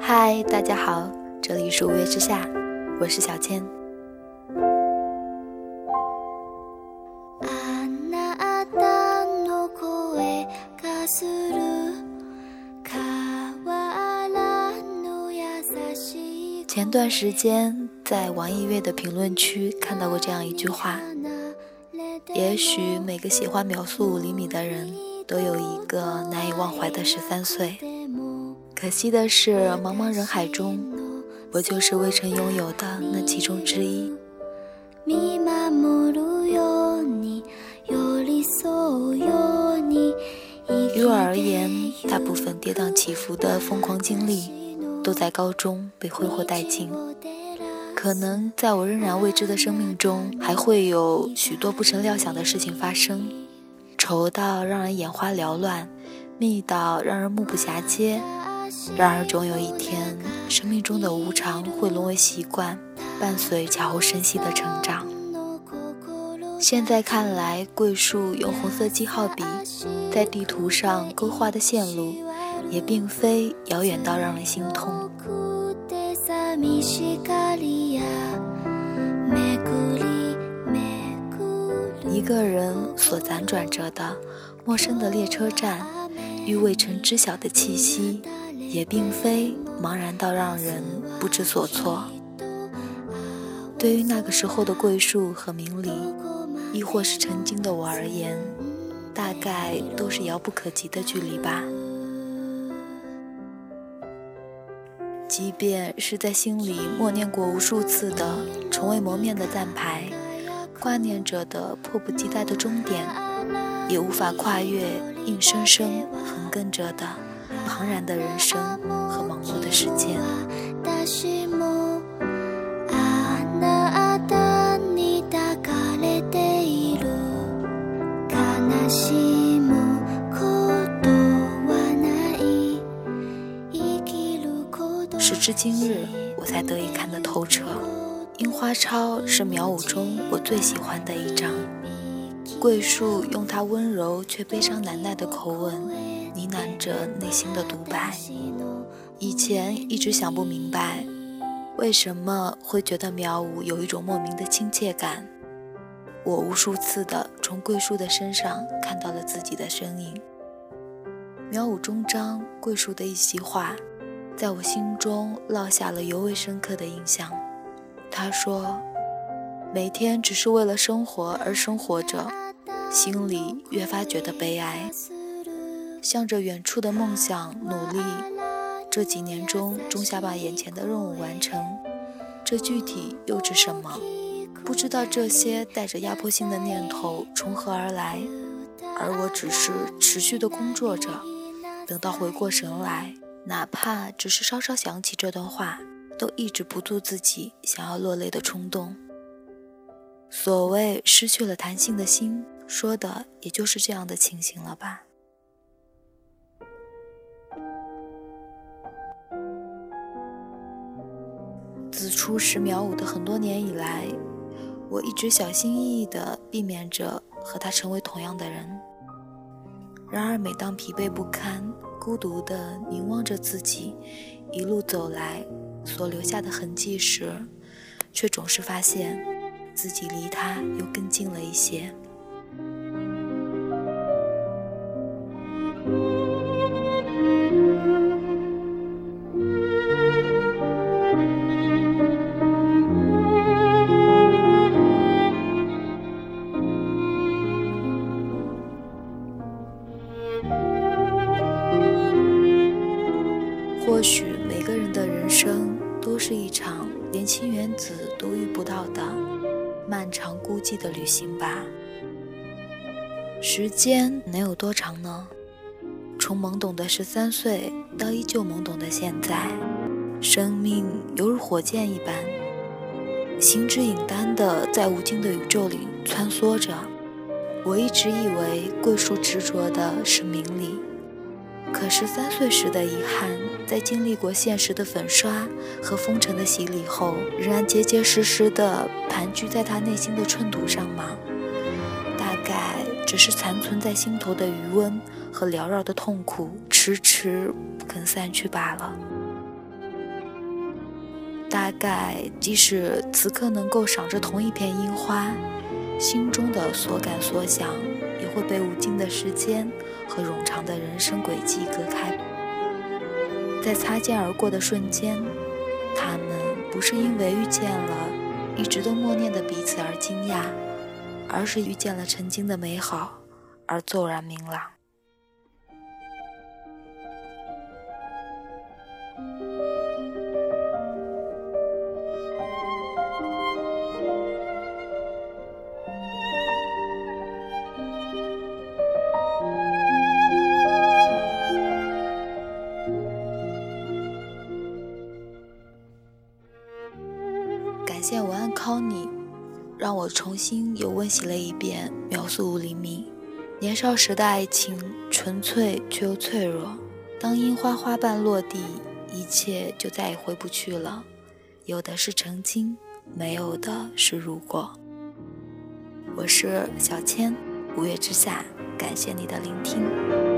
嗨，大家好，这里是五月之下，我是小千。前段时间在网易乐的评论区看到过这样一句话：也许每个喜欢秒速五厘米的人都有一个难以忘怀的十三岁。可惜的是，茫茫人海中，我就是未曾拥有的那其中之一。于我而言，大部分跌宕起伏的疯狂经历，都在高中被挥霍殆尽。可能在我仍然未知的生命中，还会有许多不曾料想的事情发生，稠到让人眼花缭乱，密到让人目不暇接。然而，总有一天，生命中的无常会沦为习惯，伴随悄无声息的成长。现在看来，桂树用红色记号笔在地图上勾画的线路，也并非遥远到让人心痛。一个人所辗转着的陌生的列车站，与未曾知晓的气息，也并非茫然到让人不知所措。对于那个时候的桂树和明里。亦或是曾经的我而言，大概都是遥不可及的距离吧。即便是在心里默念过无数次的从未磨灭的站牌，挂念着的迫不及待的终点，也无法跨越硬生生横亘着的庞然的人生和忙碌的时间。至今日，我才得以看得透彻。樱花抄是苗五中我最喜欢的一章。桂树用他温柔却悲伤难耐的口吻，呢喃着内心的独白。以前一直想不明白，为什么会觉得苗五有一种莫名的亲切感。我无数次的从桂树的身上看到了自己的身影。苗五中章，桂树的一席话。在我心中烙下了尤为深刻的印象。他说：“每天只是为了生活而生活着，心里越发觉得悲哀。向着远处的梦想努力，这几年中终想把眼前的任务完成。这具体又指什么？不知道这些带着压迫性的念头从何而来，而我只是持续的工作着，等到回过神来。”哪怕只是稍稍想起这段话，都抑制不住自己想要落泪的冲动。所谓失去了弹性的心，说的也就是这样的情形了吧。自初识苗五的很多年以来，我一直小心翼翼地避免着和他成为同样的人。然而，每当疲惫不堪，孤独地凝望着自己一路走来所留下的痕迹时，却总是发现自己离他又更近了一些。或许每个人的人生都是一场连青原子都遇不到的漫长孤寂的旅行吧。时间能有多长呢？从懵懂的十三岁到依旧懵懂的现在，生命犹如火箭一般，行之影单的在无尽的宇宙里穿梭着。我一直以为桂树执着的是名利。可十三岁时的遗憾，在经历过现实的粉刷和风尘的洗礼后，仍然结结实实地盘踞在他内心的寸土上吗？大概只是残存在心头的余温和缭绕的痛苦，迟迟不肯散去罢了。大概即使此刻能够赏着同一片樱花，心中的所感所想，会被无尽的时间。和冗长的人生轨迹隔开，在擦肩而过的瞬间，他们不是因为遇见了一直都默念的彼此而惊讶，而是遇见了曾经的美好而骤然明朗。涛你让我重新又温习了一遍描述吴黎明年少时的爱情，纯粹却又脆弱。当樱花花瓣落地，一切就再也回不去了。有的是曾经，没有的是如果。我是小千，五月之下，感谢你的聆听。